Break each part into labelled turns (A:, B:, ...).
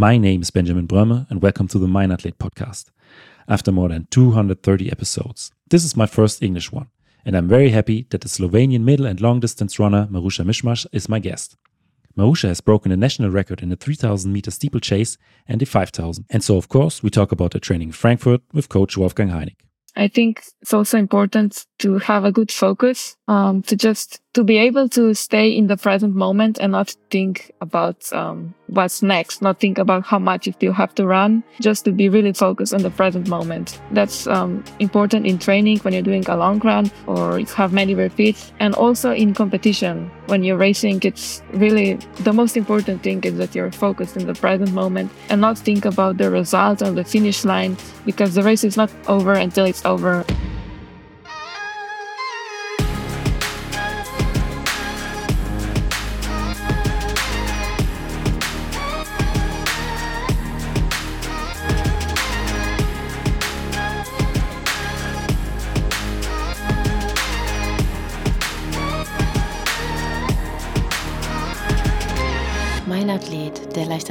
A: My name is Benjamin Brömme, and welcome to the Mind Athlete podcast. After more than 230 episodes, this is my first English one, and I'm very happy that the Slovenian middle and long distance runner Maruša Mišmaš is my guest. Maruša has broken a national record in the 3000 meter steeplechase and the 5000. And so, of course, we talk about the training in Frankfurt with coach Wolfgang Heinig.
B: I think it's also important to have a good focus, um, to just to be able to stay in the present moment and not think about um, what's next, not think about how much you still have to run, just to be really focused on the present moment. That's um, important in training when you're doing a long run or you have many repeats, and also in competition. When you're racing, it's really the most important thing is that you're focused in the present moment and not think about the result on the finish line because the race is not over until it's over.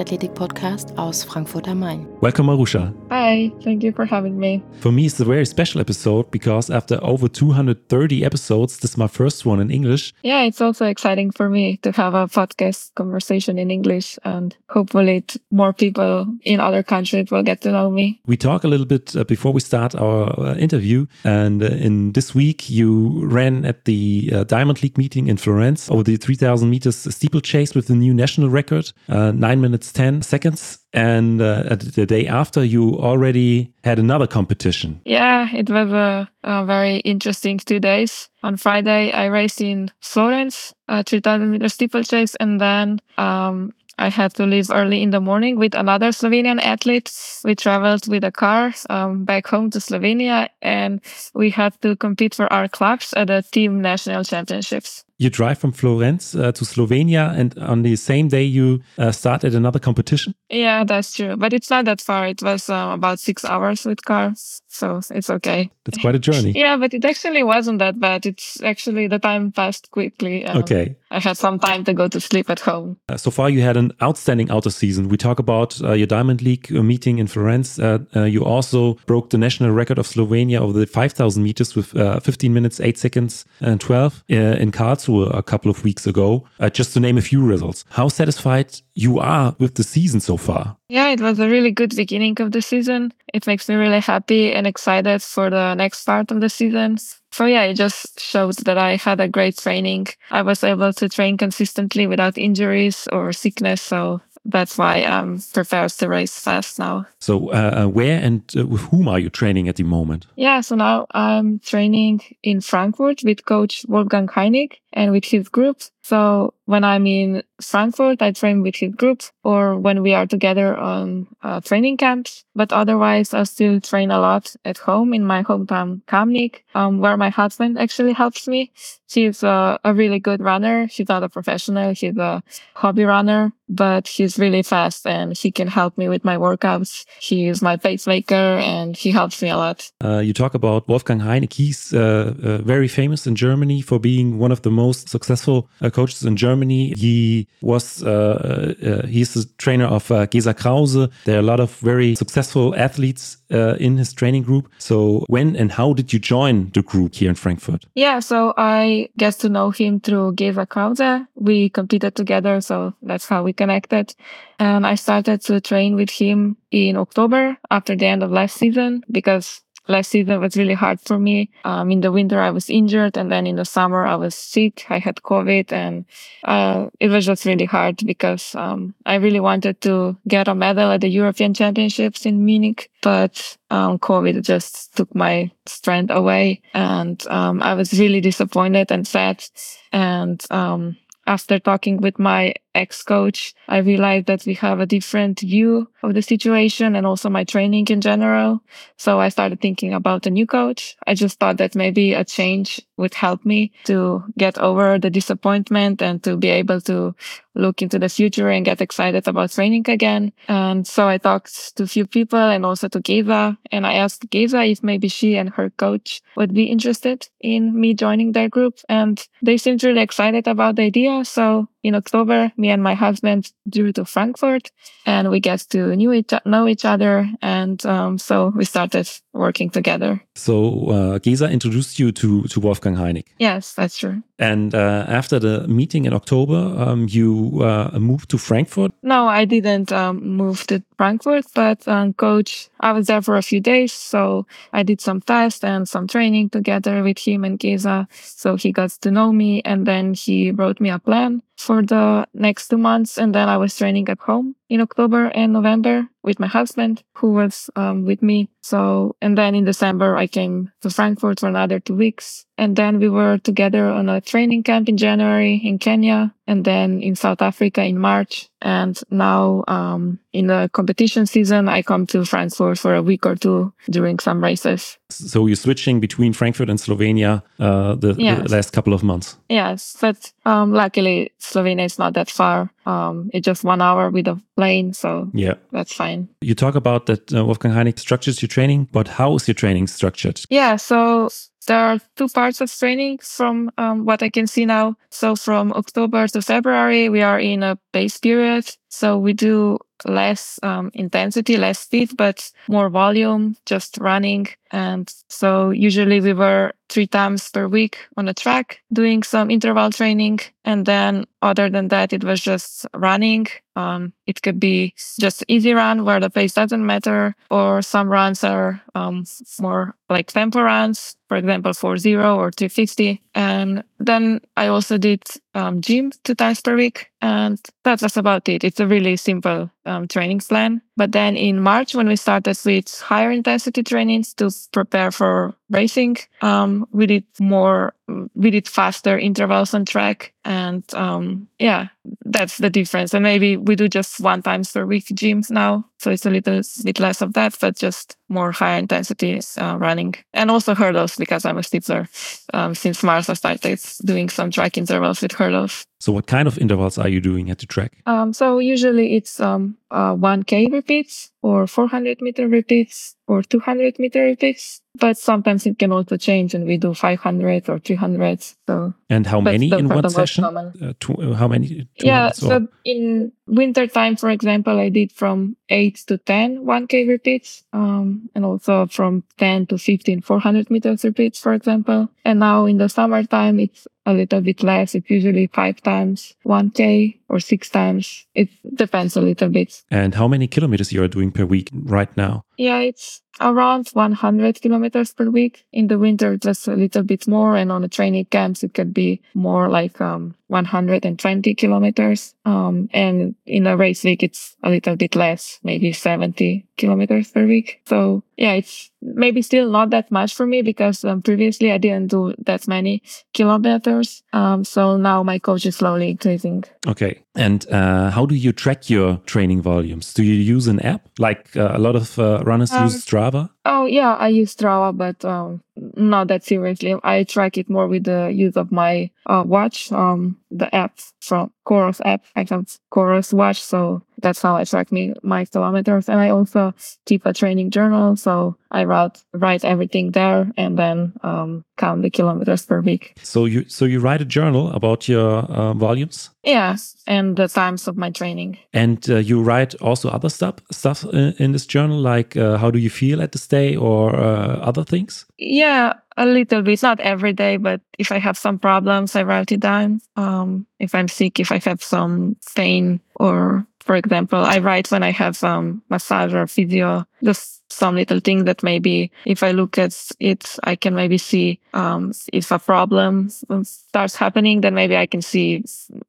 C: Leichtathletik-Podcast aus Frankfurt am Main.
A: Welcome, Maruša.
B: Hi, thank you for having me.
A: For me, it's a very special episode because after over 230 episodes, this is my first one in English.
B: Yeah, it's also exciting for me to have a podcast conversation in English, and hopefully, more people in other countries will get to know me.
A: We talk a little bit uh, before we start our uh, interview, and uh, in this week, you ran at the uh, Diamond League meeting in Florence over the 3000 meters steeplechase with the new national record, uh, 9 minutes 10 seconds. And uh, the day after, you already had another competition.
B: Yeah, it was a, a very interesting two days. On Friday, I raced in Florence, a 3000 meter steeplechase, and then um, I had to leave early in the morning with another Slovenian athlete. We traveled with a car um, back home to Slovenia and we had to compete for our clubs at the team national championships
A: you drive from Florence uh, to Slovenia, and on the same day you uh, start at another competition.
B: Yeah, that's true, but it's not that far. It was um, about six hours with cars, so it's okay.
A: That's quite a journey.
B: yeah, but it actually wasn't that bad. It's actually the time passed quickly.
A: Um, okay.
B: I had some time to go to sleep at home.
A: Uh, so far, you had an outstanding outer season. We talk about uh, your Diamond League uh, meeting in Florence. Uh, you also broke the national record of Slovenia over the 5,000 meters with 15 minutes, 8 seconds, and 12 in Karlsruhe a couple of weeks ago, uh, just to name a few results. How satisfied you are with the season so far?
B: Yeah, it was a really good beginning of the season. It makes me really happy and excited for the next part of the season. So yeah, it just shows that I had a great training. I was able to train consistently without injuries or sickness. So that's why I'm prepared to race fast now.
A: So, uh, uh, where and uh, with whom are you training at the moment?
B: Yeah, so now I'm training in Frankfurt with coach Wolfgang Heinig and with his group. So when I'm in Frankfurt, I train with his group or when we are together on uh, training camps. But otherwise, I still train a lot at home in my hometown, Kamnik, um, where my husband actually helps me. She's a, a really good runner. She's not a professional. She's a hobby runner, but she's really fast and she can help me with my workouts. He is my pacemaker and he helps me a lot.
A: Uh, you talk about Wolfgang Heinig. He's uh, uh, very famous in Germany for being one of the most successful uh, coaches in Germany. He was uh, uh, he's the trainer of Gesa Krause. There are a lot of very successful athletes in his training group. So when and how did you join the group here in Frankfurt?
B: Yeah, so I get to know him through Gesa Krause. We competed together, so that's how we connected. And I started to train with him in October after the end of last season because last season was really hard for me. Um, in the winter, I was injured, and then in the summer, I was sick. I had COVID, and uh, it was just really hard because um, I really wanted to get a medal at the European Championships in Munich, but um, COVID just took my strength away, and um, I was really disappointed and sad. And um, after talking with my ex coach, I realized that we have a different view of the situation and also my training in general. So I started thinking about a new coach. I just thought that maybe a change would help me to get over the disappointment and to be able to look into the future and get excited about training again. And so I talked to a few people and also to Gesa and I asked Gesa if maybe she and her coach would be interested in me joining their group. And they seemed really excited about the idea. So in October, me and my husband drew to Frankfurt and we get to knew each, know each other. And um, so we started working together.
A: So uh, Gesa introduced you to, to Wolfgang Heinig.
B: Yes, that's true.
A: And uh, after the meeting in October, um, you uh, moved to Frankfurt?
B: No, I didn't um, move to Frankfurt, but um, coach, I was there for a few days. So I did some tests and some training together with him and Gesa. So he got to know me and then he wrote me a plan for the next two months. And then I was training at home in October and November with my husband who was um, with me. So, and then in December, I came to Frankfurt for another two weeks. And then we were together on a training camp in January in Kenya and then in South Africa in March. And now, um, in the competition season, I come to Frankfurt for a week or two during some races.
A: So you're switching between Frankfurt and Slovenia uh, the, yes. the, last couple of months.
B: Yes, but um, luckily Slovenia is not that far. Um, it's just one hour with a plane, so
A: yeah,
B: that's fine.
A: You talk about that uh, Wolfgang Heinig structures your training, but how is your training structured?
B: Yeah, so there are two parts of training from um, what I can see now. So from October to February, we are in a base period. So we do less um, intensity, less speed, but more volume, just running. And so usually we were three times per week on a track doing some interval training. And then other than that, it was just running. Um, it could be just easy run where the pace doesn't matter, or some runs are um, more like tempo runs, for example, 4-0 or 350. And then I also did um, gym two times per week. And that's just about it. It's a really simple um, training plan. But then in March, when we started with higher intensity trainings to prepare for racing, um, we did more, we did faster intervals on track. And um, yeah, that's the difference. And maybe we do just one times per week gyms now. So it's a little bit less of that, but just more high intensity uh, running and also hurdles because I'm a steepler. Um, since March, I started doing some track intervals with hurdles.
A: So, what kind of intervals are you doing at the track?
B: Um, so, usually it's um, uh, 1K repeats or 400 meter repeats or 200 meter repeats. But sometimes it can also change and we do 500 or 300. So,
A: and how many in one session? Uh, uh, how many?
B: Yeah. So, in winter time, for example, I did from 8 to 10 1K repeats um, and also from 10 to 15 400 meters repeats, for example. And now in the summertime, it's a little bit less. It's usually five times 1K or six times. It depends a little bit.
A: And how many kilometers you are doing per week right now?
B: Yeah, it's around 100 kilometers per week. In the winter, just a little bit more. And on the training camps, it could be more like um, 120 kilometers. Um, and in a race week, it's a little bit less, maybe 70 kilometers per week. So yeah, it's maybe still not that much for me because um, previously I didn't do that many kilometers. Um, so now my coach is slowly increasing.
A: Okay. And uh, how do you track your training volumes? Do you use an app like uh, a lot of uh, runners use um, Strava?
B: Oh yeah, I use Strava, but um, not that seriously. I track it more with the use of my uh, watch, um, the app from Coros app. I have Coros watch, so that's how I track me my kilometers. And I also keep a training journal, so I write write everything there and then um, count the kilometers per week.
A: So you so you write a journal about your uh, volumes.
B: Yes, and the times of my training.
A: And uh, you write also other stuff stuff in, in this journal, like uh, how do you feel at this day or uh, other things?
B: Yeah, a little bit, not every day, but if I have some problems, I write it down. Um, if I'm sick, if I have some pain, or for example, I write when I have some massage or physio, just some little thing that maybe if I look at it, I can maybe see um, if a problem starts happening, then maybe I can see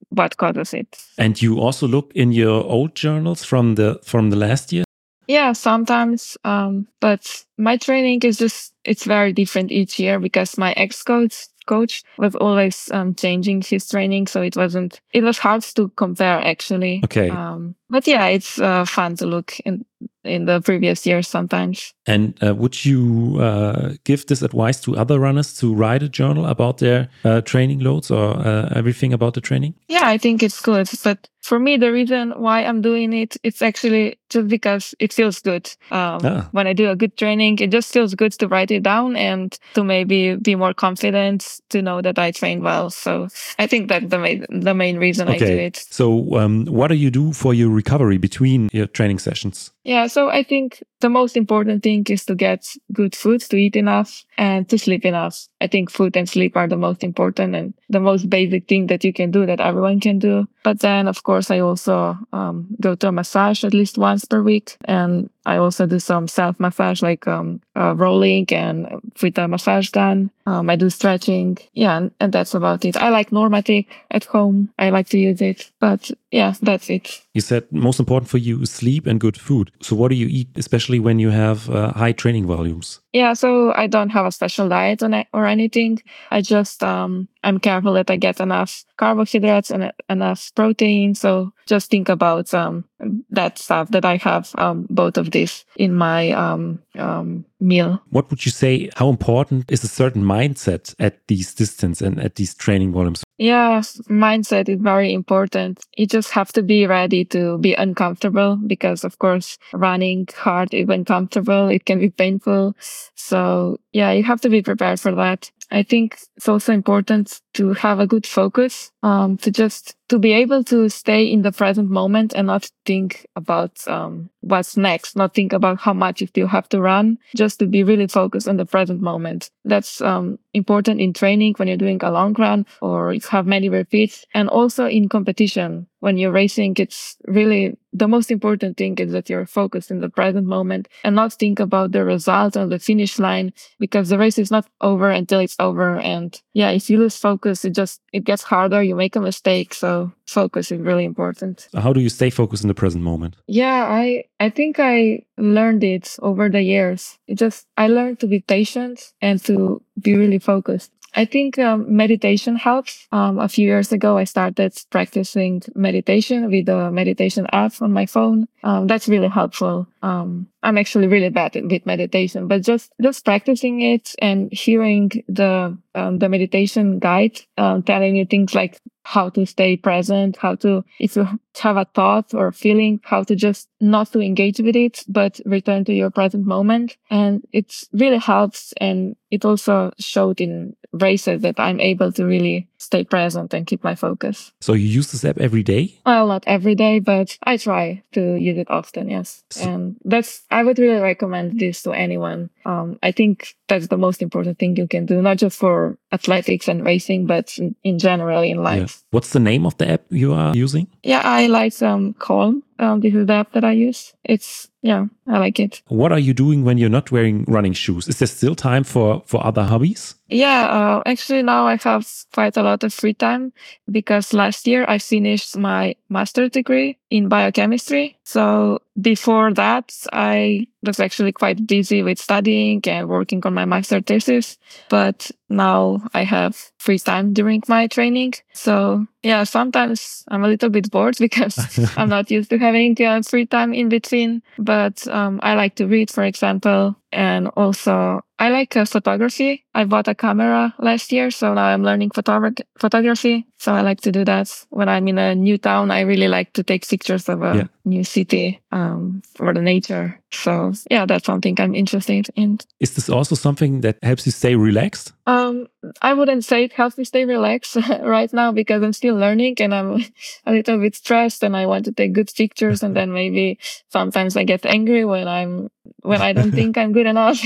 B: what causes it.
A: And you also look in your old journals from the from the last year.
B: Yeah, sometimes. Um, but my training is just, it's very different each year because my ex coach coach was always um, changing his training. So it wasn't, it was hard to compare actually.
A: Okay.
B: Um, but yeah, it's uh, fun to look in in the previous years sometimes.
A: And uh, would you uh, give this advice to other runners to write a journal about their uh, training loads or uh, everything about the training?
B: Yeah, I think it's good. But for me, the reason why I'm doing it, it's actually just because it feels good. Um, ah. When I do a good training, it just feels good to write it down and to maybe be more confident to know that I train well. So I think that's the main, the main reason okay. I do it.
A: So um, what do you do for your recovery between your training sessions?
B: Yeah, so I think the most important thing is to get good food, to eat enough and to sleep enough. I think food and sleep are the most important and the most basic thing that you can do that everyone can do. But then, of course, I also um, go to a massage at least once per week. And I also do some self massage, like um, uh, rolling and with a massage gun. Um, I do stretching. Yeah, and, and, that's about it. I like NormaTec at home. I like to use it. But yeah, that's it.
A: You said most important for you is sleep and good food. So what do you eat, especially when you have uh, high training volumes?
B: Yeah, so I don't have a special diet or anything. I just um, I'm careful that I get enough carbohydrates and enough protein. So just think about um, that stuff that I have um, both of these in my um, um, meal.
A: What would you say? How important is a certain mindset at these distance and at these training volumes?
B: Yeah, mindset is very important. You just have to be ready to be uncomfortable because, of course, running hard, even comfortable, it can be painful. So yeah, you have to be prepared for that. I think it's also important to have a good focus, um, to just to be able to stay in the present moment and not think about um, what's next, not think about how much if you still have to run, just to be really focused on the present moment. That's um, important in training when you're doing a long run or you have many repeats and also in competition. When you're racing, it's really the most important thing is that you're focused in the present moment and not think about the result on the finish line because the race is not over until it's over. And yeah, if you lose focus, it just, it gets harder. You make a mistake. So focus is really important.
A: How do you stay focused in the present moment?
B: Yeah, I, I think I learned it over the years. It just, I learned to be patient and to be really focused. I think um, meditation helps. Um, a few years ago, I started practicing meditation with a meditation app on my phone. Um, that's really helpful. Um, I'm actually really bad with meditation, but just just practicing it and hearing the um, the meditation guide um, telling you things like how to stay present, how to, if you have a thought or a feeling, how to just not to engage with it, but return to your present moment. And it really helps. And it also showed in races that I'm able to really stay present and keep my focus.
A: So you use this app every day?
B: Well, not every day, but I try to use it often. Yes. So and that's, I would really recommend this to anyone. Um, I think that's the most important thing you can do, not just for athletics and racing, but in, in general in life. Yeah.
A: What's the name of the app you are using?
B: Yeah, I like um, Calm. Um, this is the app that I use. It's yeah, I like it.
A: What are you doing when you're not wearing running shoes? Is there still time for for other hobbies?
B: Yeah, uh, actually now I have quite a lot of free time because last year I finished my master degree in biochemistry. So before that, I was actually quite busy with studying and working on my master thesis. But now I have free time during my training. So yeah, sometimes I'm a little bit bored because I'm not used to having uh, free time in between. But um, I like to read, for example, and also I like uh, photography. I bought a camera last year, so now I'm learning photo- photography. So I like to do that when I'm in a new town. I really like to take pictures of a yeah. new city um, for the nature. So yeah, that's something I'm interested in.
A: Is this also something that helps you stay relaxed?
B: Um, I wouldn't say it helps me stay relaxed right now because I'm still learning and I'm a little bit stressed and I want to take good pictures. and then maybe sometimes I get angry when I'm when I don't think I'm good enough.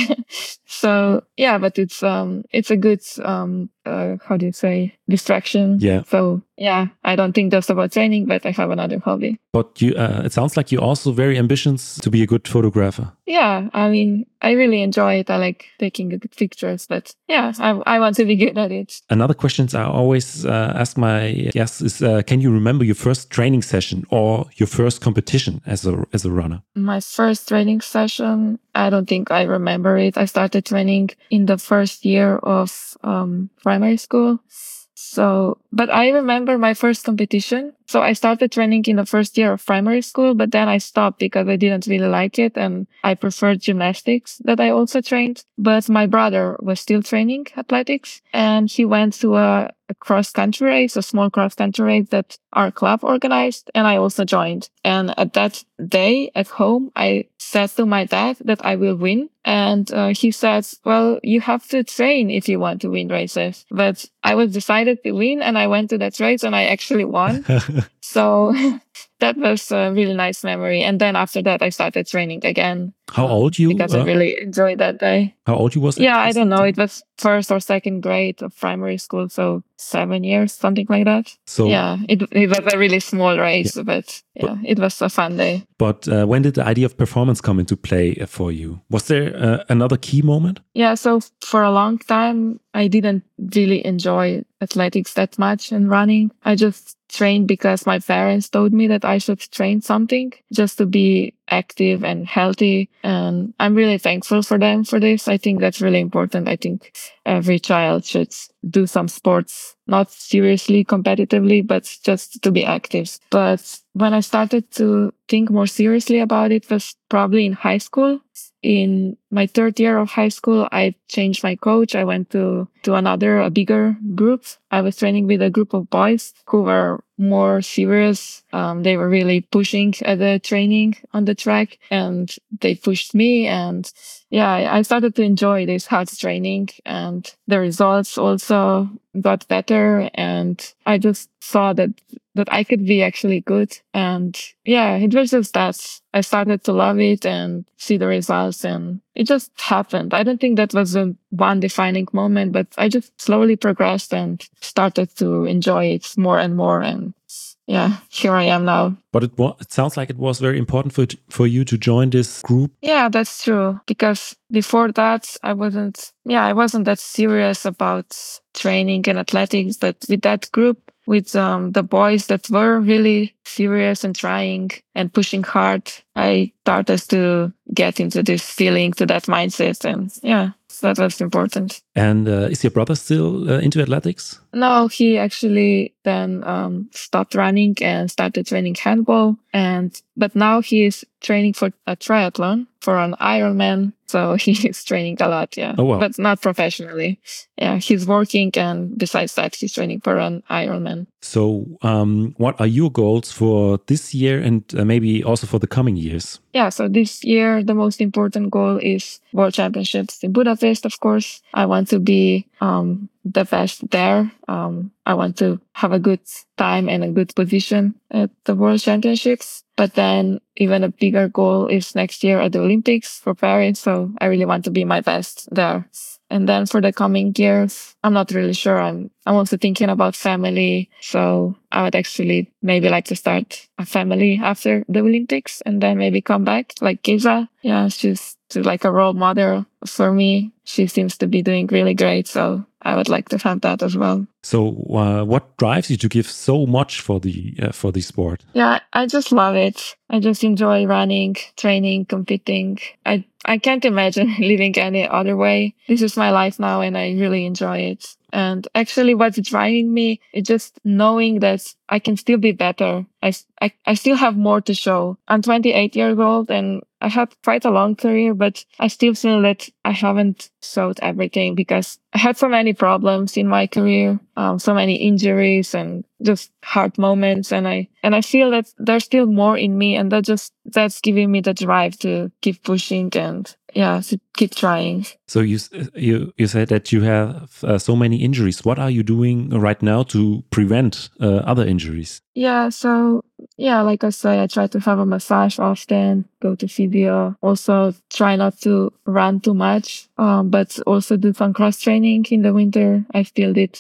B: so yeah, but it's um it's a good um uh, how do you say distraction.
A: Yeah.
B: So yeah, I don't think just about training, but I have another hobby.
A: But you, uh, it sounds like you're also very ambitious to be a good photographer.
B: Yeah, I mean, I really enjoy it. I like taking good pictures, but yeah, I, I want to be good at it.
A: Another question I always uh, ask my guests is, uh, can you remember your first training session or your first competition as a as a runner?
B: My first training session, I don't think I remember it. I started training in the first year of um, primary school. So but I remember my first competition. So I started training in the first year of primary school, but then I stopped because I didn't really like it and I preferred gymnastics that I also trained. But my brother was still training athletics and he went to a, a cross country race, a small cross country race that our club organized and I also joined. And at that day at home, I said to my dad that I will win. And uh, he said, well, you have to train if you want to win races. But I was decided to win and went to that race and I actually won. so that was a really nice memory. And then after that, I started training again.
A: How old you?
B: Because uh, I really enjoyed that day.
A: How old you was?
B: Yeah, I don't know. It was first or second grade of primary school, so seven years, something like that. So yeah, it it was a really small race, yeah. but yeah, but, it was a fun day.
A: But uh, when did the idea of performance come into play for you? Was there uh, another key moment?
B: Yeah, so for a long time, I didn't really enjoy athletics that much and running. I just trained because my parents told me that I should train something just to be active and healthy. And I'm really thankful for them for this. I think that's really important. I think every child should do some sports, not seriously competitively, but just to be active. But when I started to think more seriously about it was probably in high school in my third year of high school, I changed my coach. I went to, to another, a bigger group. I was training with a group of boys who were more serious. Um, they were really pushing at the training on the track and they pushed me. And yeah, I started to enjoy this hard training and the results also got better. And I just saw that that I could be actually good. And yeah, it was just that I started to love it and see the results and it just happened. I don't think that was a one defining moment, but I just slowly progressed and started to enjoy it more and more. And yeah, here I am now.
A: But it was, it sounds like it was very important for for you to join this group.
B: Yeah, that's true. Because before that, I wasn't. Yeah, I wasn't that serious about training and athletics. But with that group, with um, the boys that were really serious and trying and pushing hard, I started to get into this feeling, to that mindset. And yeah, that was important.
A: And uh, is your brother still uh, into athletics?
B: No, he actually then um, stopped running and started training handball. And but now he is training for a triathlon for an Ironman. So he's training a lot, yeah.
A: Oh, wow.
B: But not professionally. Yeah, he's working, and besides that, he's training for an Ironman.
A: So, um, what are your goals for this year and uh, maybe also for the coming years?
B: Yeah, so this year the most important goal is World Championships in Budapest. Of course, I want to be um, the best there. Um, I want to have a good time and a good position at the World Championships. But then even a bigger goal is next year at the Olympics for Paris. So I really want to be my best there. And then for the coming years, I'm not really sure. I'm, I'm also thinking about family. So I would actually maybe like to start a family after the Olympics and then maybe come back like Gesa. Yeah, she's like a role model for me. She seems to be doing really great. So I would like to have that as well.
A: So, uh, what drives you to give so much for the uh, for the sport?
B: Yeah, I just love it. I just enjoy running, training, competing. I I can't imagine living any other way. This is my life now, and I really enjoy it. And actually, what's driving me is just knowing that I can still be better. I, I, I still have more to show. I'm 28 years old and I had quite a long career, but I still feel that I haven't showed everything because I had so many problems in my career, um, so many injuries and just hard moments. And I, and I feel that there's still more in me and that just, that's giving me the drive to keep pushing and yeah, to keep trying.
A: So you, you, you said that you have uh, so many injuries. What are you doing right now to prevent uh, other injuries?
B: Yeah. So yeah, like I say, I try to have a massage often, go to physio, also try not to run too much, um, but also do some cross training in the winter. I still did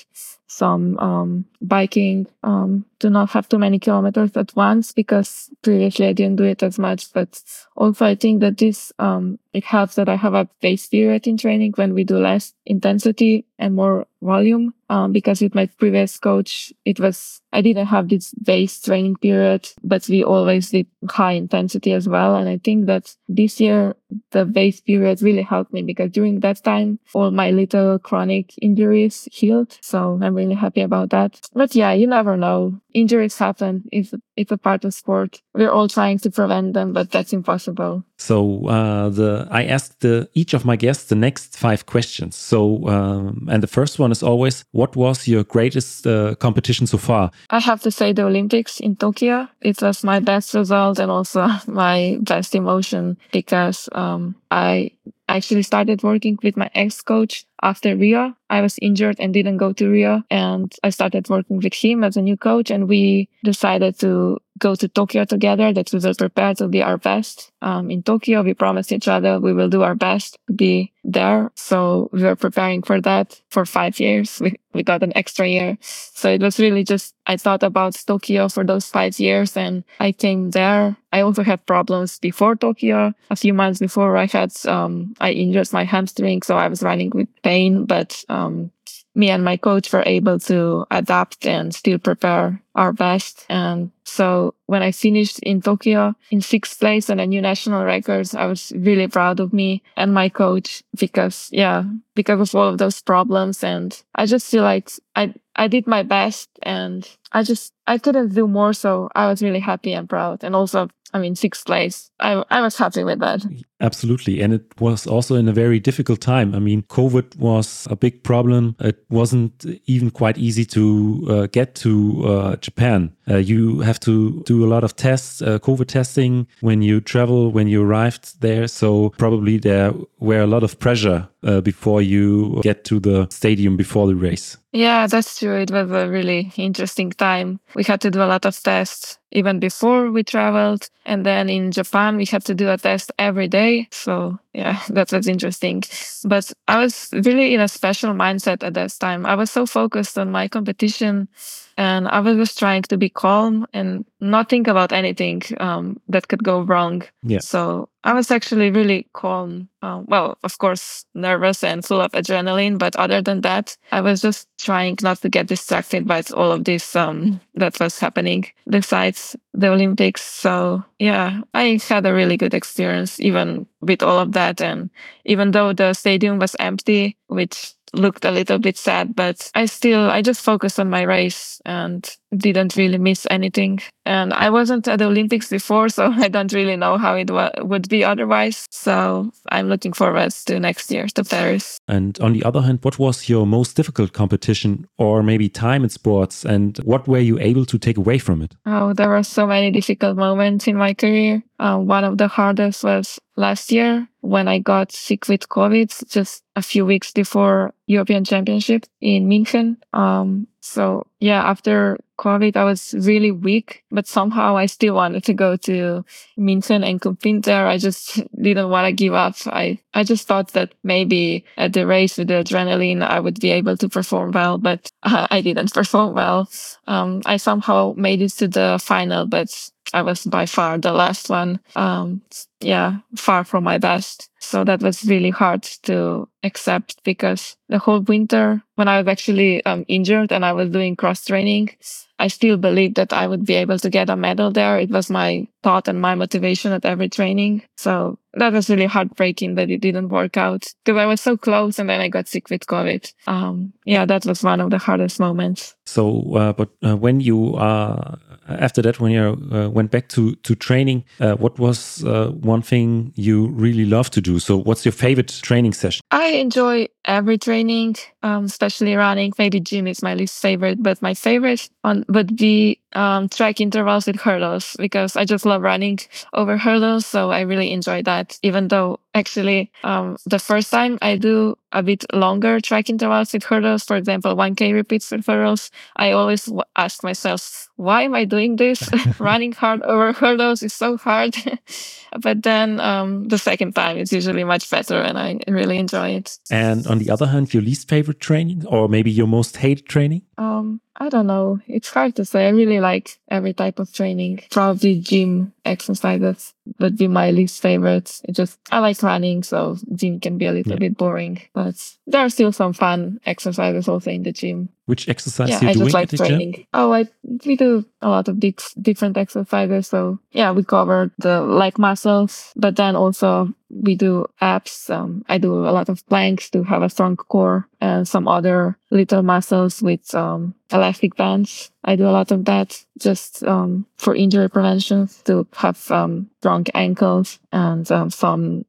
B: some um, biking, um, do not have too many kilometers at once because previously I didn't do it as much. But also I think that this, um, it helps that I have a base period in training when we do less intensity and more volume. Um, because with my previous coach, it was, I didn't have this base training period, but we always did high intensity as well. And I think that this year, the base period really helped me because during that time, all my little chronic injuries healed. So I'm really happy about that. But yeah, you never know. Injuries happen. It's, it's a part of sport. We're all trying to prevent them, but that's impossible.
A: So uh, the I asked the, each of my guests the next five questions. So um, and the first one is always, what was your greatest uh, competition so far?
B: I have to say the Olympics in Tokyo. It was my best result and also my best emotion because um, I actually started working with my ex coach after Rio. I was injured and didn't go to Rio. And I started working with him as a new coach. And we decided to go to Tokyo together, that we will prepare to be our best. Um, in Tokyo, we promised each other we will do our best to be there. So we were preparing for that for five years. We, we got an extra year. So it was really just, I thought about Tokyo for those five years and I came there. I also had problems before Tokyo. A few months before I had, um, I injured my hamstring. So I was running with pain, but, um, me and my coach were able to adapt and still prepare our best. And so when I finished in Tokyo in sixth place and a new national records, I was really proud of me and my coach because, yeah, because of all of those problems. And I just feel like I, I did my best and I just, I couldn't do more. So I was really happy and proud. And also I mean, sixth place. I, I was happy with that.
A: Absolutely. And it was also in a very difficult time. I mean, COVID was a big problem. It wasn't even quite easy to uh, get to uh, Japan. Uh, you have to do a lot of tests, uh, COVID testing when you travel, when you arrived there. So probably there were a lot of pressure uh, before you get to the stadium before the race.
B: Yeah, that's true. It was a really interesting time. We had to do a lot of tests even before we traveled. And then in Japan, we had to do a test every day. So yeah, that was interesting. But I was really in a special mindset at that time. I was so focused on my competition and I was just trying to be calm and not think about anything um, that could go wrong.
A: Yeah.
B: So I was actually really calm. Um, well, of course, nervous and full of adrenaline, but other than that, I was just trying not to get distracted by all of this um, that was happening besides the Olympics. So yeah, I had a really good experience, even with all of that. And even though the stadium was empty, which looked a little bit sad, but I still, I just focused on my race and didn't really miss anything. And I wasn't at the Olympics before, so I don't really know how it would be otherwise. So I'm looking forward to next year to Paris.
A: And on the other hand, what was your most difficult competition or maybe time in sports and what were you able to take away from it?
B: Oh, there were so many difficult moments in my career. Uh, one of the hardest was last year when I got sick with COVID just a few weeks before European Championship in München. Um, so yeah, after COVID, I was really weak, but somehow I still wanted to go to München and compete there. I just didn't want to give up. I, I just thought that maybe at the race with the adrenaline, I would be able to perform well, but uh, I didn't perform well. Um, I somehow made it to the final, but I was by far the last one. Um, yeah, far from my best. So that was really hard to accept because the whole winter when I was actually um, injured and I was doing cross training, I still believed that I would be able to get a medal there. It was my thought and my motivation at every training. So that was really heartbreaking that it didn't work out because I was so close and then I got sick with COVID. Um, yeah, that was one of the hardest moments.
A: So, uh, but uh, when you uh, after that, when you uh, went back to to training, uh, what was uh, one thing you really love to do? So, what's your favorite training session?
B: I enjoy every training, um, especially running. Maybe gym is my least favorite, but my favorite one would be um, track intervals with hurdles because I just love running over hurdles. So I really enjoy that, even though actually um, the first time I do a bit longer track intervals with hurdles, for example, 1K repeats with hurdles, I always ask myself, why am I doing this? Running hard over hurdles is so hard. but then um, the second time it's usually much better and I really enjoy it.
A: And on the other hand, your least favorite training or maybe your most hated training?
B: Um, I don't know. It's hard to say. I really like every type of training. Probably gym exercises would be my least favorite. It just, I like running, so gym can be a little
A: Yeah.
B: bit boring, but there are still some fun exercises also in the gym.
A: Which exercise
B: yeah,
A: you
B: I
A: doing
B: just like
A: at the gym?
B: training. Oh, I, we do a lot of dif- different exercises. So yeah, we cover the leg muscles, but then also we do abs. Um, I do a lot of planks to have a strong core and some other little muscles with um, elastic bands. I do a lot of that just um, for injury prevention to have um, strong ankles and um, some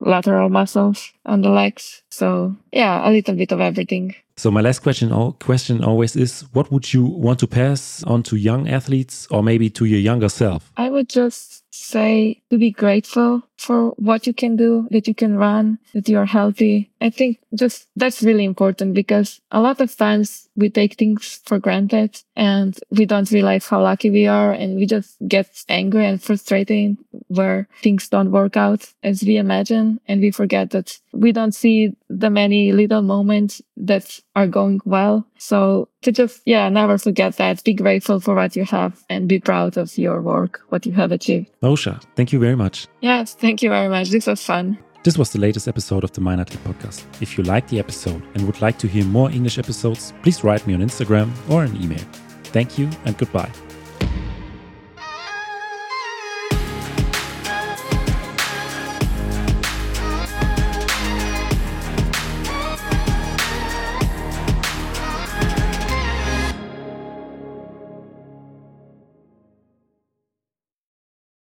B: lateral muscles on the legs. So yeah, a little bit of everything.
A: So my last question, question always is: What would you want to pass on to young athletes, or maybe to your younger self?
B: I would just say to be grateful for what you can do, that you can run, that you are healthy. I think just that's really important because a lot of times we take things for granted and we don't realize how lucky we are and we just get angry and frustrated where things don't work out as we imagine and we forget that we don't see the many little moments that are going well. So to just, yeah, never forget that. Be grateful for what you have and be proud of your work, what you have achieved.
A: Rosha, thank you very much.
B: Yes, thank you very much. This was fun.
A: This was the latest episode of the Mind Athlete podcast. If you liked the episode and would like to hear more English episodes, please write me on Instagram or an email. Thank you and goodbye.